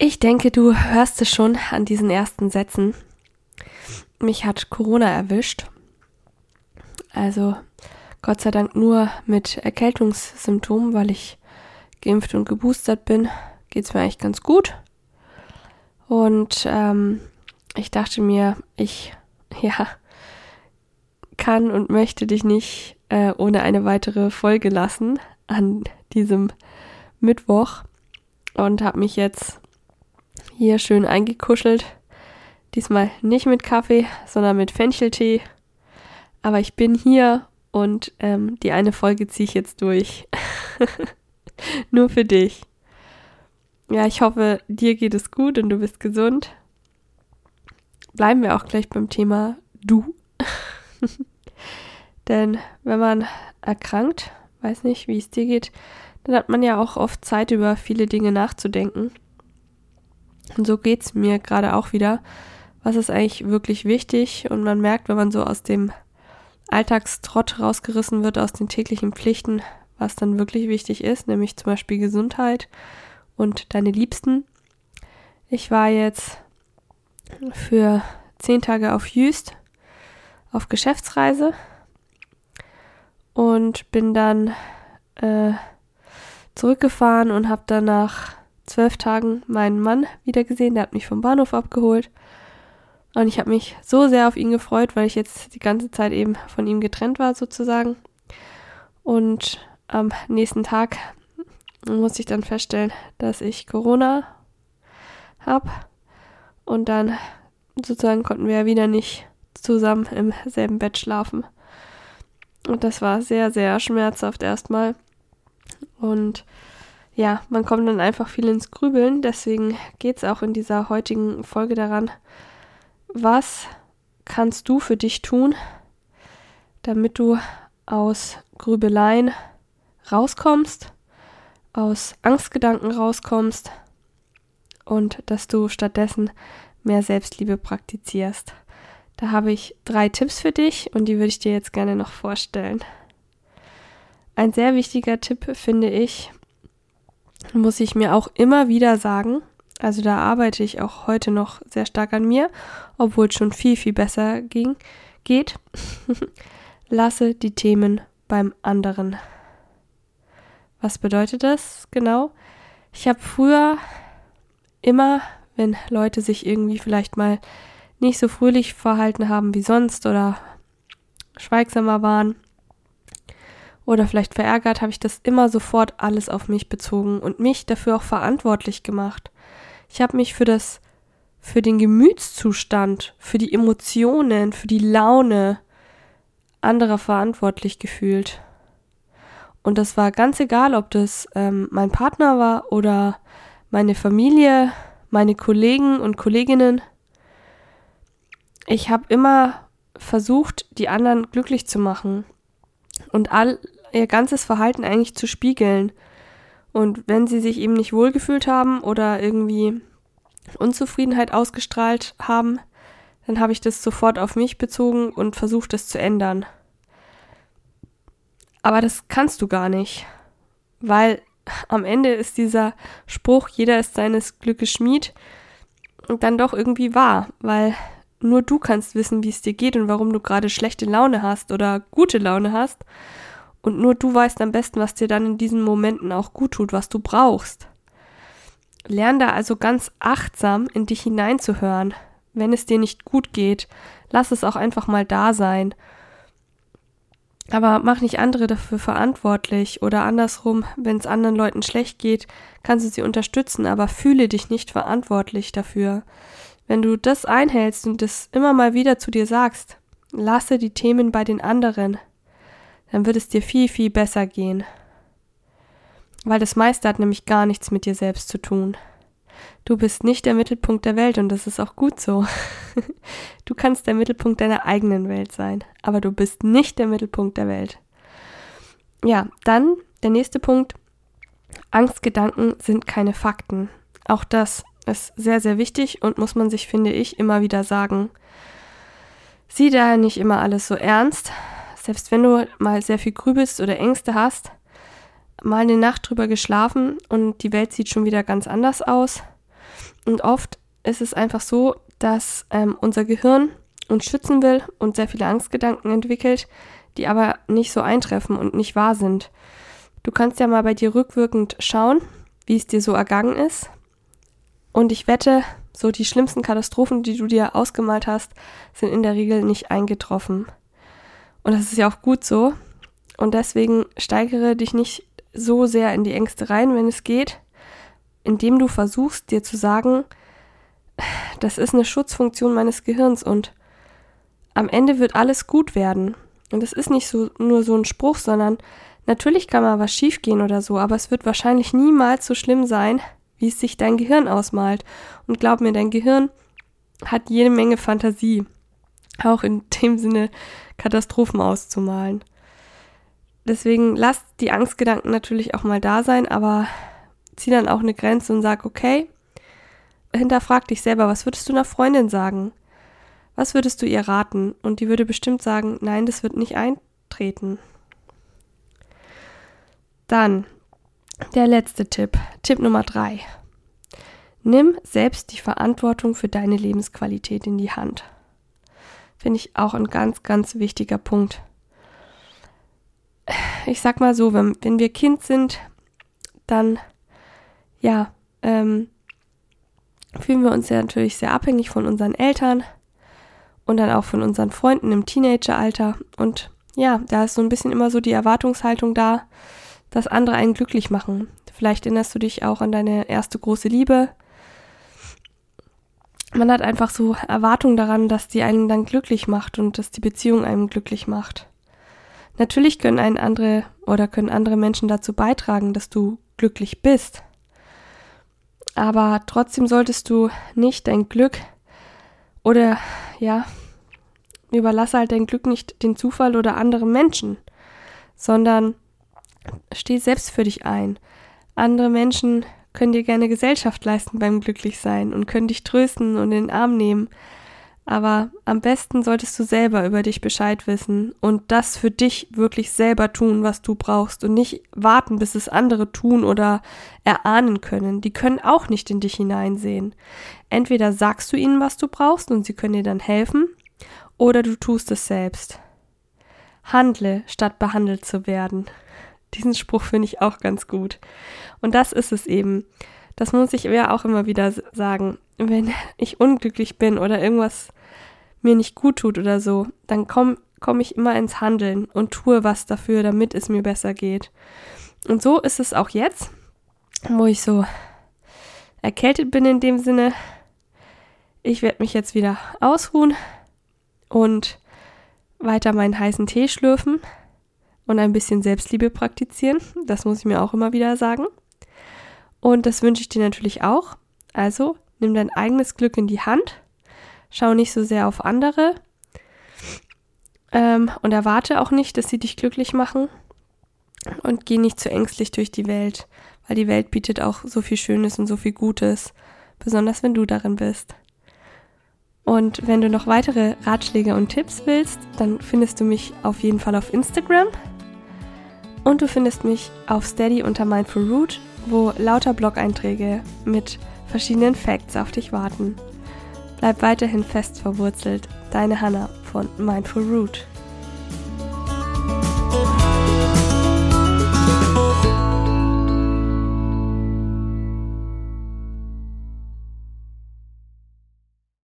Ich denke, du hörst es schon an diesen ersten Sätzen. Mich hat Corona erwischt. Also Gott sei Dank nur mit Erkältungssymptomen, weil ich geimpft und geboostert bin, geht es mir eigentlich ganz gut. Und ähm, ich dachte mir, ich ja kann und möchte dich nicht äh, ohne eine weitere Folge lassen an diesem Mittwoch und habe mich jetzt hier schön eingekuschelt. Diesmal nicht mit Kaffee, sondern mit Fencheltee. Aber ich bin hier und ähm, die eine Folge ziehe ich jetzt durch. Nur für dich. Ja, ich hoffe, dir geht es gut und du bist gesund. Bleiben wir auch gleich beim Thema du. Denn wenn man erkrankt, weiß nicht, wie es dir geht, dann hat man ja auch oft Zeit, über viele Dinge nachzudenken. Und so geht es mir gerade auch wieder. Was ist eigentlich wirklich wichtig? Und man merkt, wenn man so aus dem Alltagstrott rausgerissen wird, aus den täglichen Pflichten, was dann wirklich wichtig ist, nämlich zum Beispiel Gesundheit und deine Liebsten. Ich war jetzt für zehn Tage auf Jüst auf Geschäftsreise und bin dann äh, zurückgefahren und habe dann nach zwölf Tagen meinen Mann wiedergesehen. Der hat mich vom Bahnhof abgeholt. Und ich habe mich so sehr auf ihn gefreut, weil ich jetzt die ganze Zeit eben von ihm getrennt war sozusagen. Und am nächsten Tag musste ich dann feststellen, dass ich Corona habe. Und dann sozusagen konnten wir ja wieder nicht zusammen im selben Bett schlafen. Und das war sehr, sehr schmerzhaft erstmal. Und ja, man kommt dann einfach viel ins Grübeln. Deswegen geht es auch in dieser heutigen Folge daran, was kannst du für dich tun, damit du aus Grübeleien rauskommst, aus Angstgedanken rauskommst und dass du stattdessen mehr Selbstliebe praktizierst. Da habe ich drei Tipps für dich und die würde ich dir jetzt gerne noch vorstellen. Ein sehr wichtiger Tipp finde ich, muss ich mir auch immer wieder sagen, also da arbeite ich auch heute noch sehr stark an mir, obwohl es schon viel, viel besser ging, geht. Lasse die Themen beim anderen. Was bedeutet das genau? Ich habe früher immer, wenn Leute sich irgendwie vielleicht mal nicht so fröhlich verhalten haben wie sonst oder schweigsamer waren oder vielleicht verärgert, habe ich das immer sofort alles auf mich bezogen und mich dafür auch verantwortlich gemacht. Ich habe mich für das für den Gemütszustand, für die Emotionen, für die Laune anderer verantwortlich gefühlt. Und das war ganz egal, ob das ähm, mein Partner war oder meine Familie, meine Kollegen und Kolleginnen. Ich habe immer versucht, die anderen glücklich zu machen und all ihr ganzes Verhalten eigentlich zu spiegeln. Und wenn sie sich eben nicht wohlgefühlt haben oder irgendwie Unzufriedenheit ausgestrahlt haben, dann habe ich das sofort auf mich bezogen und versucht, das zu ändern. Aber das kannst du gar nicht, weil am Ende ist dieser Spruch, jeder ist seines Glückes Schmied, dann doch irgendwie wahr, weil nur du kannst wissen, wie es dir geht und warum du gerade schlechte Laune hast oder gute Laune hast. Und nur du weißt am besten, was dir dann in diesen Momenten auch gut tut, was du brauchst. Lern da also ganz achtsam in dich hineinzuhören. Wenn es dir nicht gut geht, lass es auch einfach mal da sein aber mach nicht andere dafür verantwortlich oder andersrum, wenn es anderen Leuten schlecht geht, kannst du sie unterstützen, aber fühle dich nicht verantwortlich dafür. Wenn du das einhältst und das immer mal wieder zu dir sagst, lasse die Themen bei den anderen, dann wird es dir viel, viel besser gehen. weil das meiste hat nämlich gar nichts mit dir selbst zu tun. Du bist nicht der Mittelpunkt der Welt und das ist auch gut so. Du kannst der Mittelpunkt deiner eigenen Welt sein, aber du bist nicht der Mittelpunkt der Welt. Ja, dann der nächste Punkt. Angstgedanken sind keine Fakten. Auch das ist sehr, sehr wichtig und muss man sich, finde ich, immer wieder sagen. Sieh daher nicht immer alles so ernst. Selbst wenn du mal sehr viel grübelst oder Ängste hast, mal eine Nacht drüber geschlafen und die Welt sieht schon wieder ganz anders aus. Und oft ist es einfach so, dass ähm, unser Gehirn uns schützen will und sehr viele Angstgedanken entwickelt, die aber nicht so eintreffen und nicht wahr sind. Du kannst ja mal bei dir rückwirkend schauen, wie es dir so ergangen ist. Und ich wette, so die schlimmsten Katastrophen, die du dir ausgemalt hast, sind in der Regel nicht eingetroffen. Und das ist ja auch gut so. Und deswegen steigere dich nicht so sehr in die Ängste rein, wenn es geht, indem du versuchst, dir zu sagen, das ist eine Schutzfunktion meines Gehirns und am Ende wird alles gut werden. Und es ist nicht so, nur so ein Spruch, sondern natürlich kann mal was schiefgehen oder so, aber es wird wahrscheinlich niemals so schlimm sein, wie es sich dein Gehirn ausmalt. Und glaub mir, dein Gehirn hat jede Menge Fantasie. Auch in dem Sinne, Katastrophen auszumalen. Deswegen lass die Angstgedanken natürlich auch mal da sein, aber zieh dann auch eine Grenze und sag, okay, hinterfrag dich selber, was würdest du einer Freundin sagen? Was würdest du ihr raten? Und die würde bestimmt sagen, nein, das wird nicht eintreten. Dann der letzte Tipp, Tipp Nummer drei. Nimm selbst die Verantwortung für deine Lebensqualität in die Hand. Finde ich auch ein ganz, ganz wichtiger Punkt ich sag mal so, wenn, wenn wir Kind sind, dann ja, ähm, fühlen wir uns ja natürlich sehr abhängig von unseren Eltern und dann auch von unseren Freunden im Teenageralter. Und ja, da ist so ein bisschen immer so die Erwartungshaltung da, dass andere einen glücklich machen. Vielleicht erinnerst du dich auch an deine erste große Liebe. Man hat einfach so Erwartungen daran, dass die einen dann glücklich macht und dass die Beziehung einem glücklich macht. Natürlich können einen andere oder können andere Menschen dazu beitragen, dass du glücklich bist. Aber trotzdem solltest du nicht dein Glück oder ja, überlasse halt dein Glück nicht den Zufall oder anderen Menschen, sondern steh selbst für dich ein. Andere Menschen können dir gerne Gesellschaft leisten beim Glücklichsein und können dich trösten und in den Arm nehmen. Aber am besten solltest du selber über dich Bescheid wissen und das für dich wirklich selber tun, was du brauchst und nicht warten, bis es andere tun oder erahnen können. Die können auch nicht in dich hineinsehen. Entweder sagst du ihnen, was du brauchst und sie können dir dann helfen, oder du tust es selbst. Handle, statt behandelt zu werden. Diesen Spruch finde ich auch ganz gut. Und das ist es eben. Das muss ich ja auch immer wieder sagen. Wenn ich unglücklich bin oder irgendwas mir nicht gut tut oder so, dann komme komm ich immer ins Handeln und tue was dafür, damit es mir besser geht. Und so ist es auch jetzt, wo ich so erkältet bin in dem Sinne. Ich werde mich jetzt wieder ausruhen und weiter meinen heißen Tee schlürfen und ein bisschen Selbstliebe praktizieren. Das muss ich mir auch immer wieder sagen. Und das wünsche ich dir natürlich auch. Also nimm dein eigenes Glück in die Hand Schau nicht so sehr auf andere ähm, und erwarte auch nicht, dass sie dich glücklich machen. Und geh nicht zu ängstlich durch die Welt, weil die Welt bietet auch so viel Schönes und so viel Gutes, besonders wenn du darin bist. Und wenn du noch weitere Ratschläge und Tipps willst, dann findest du mich auf jeden Fall auf Instagram. Und du findest mich auf Steady unter Mindful Root, wo lauter Blog-Einträge mit verschiedenen Facts auf dich warten. Bleib weiterhin fest verwurzelt. Deine Hannah von Mindful Root.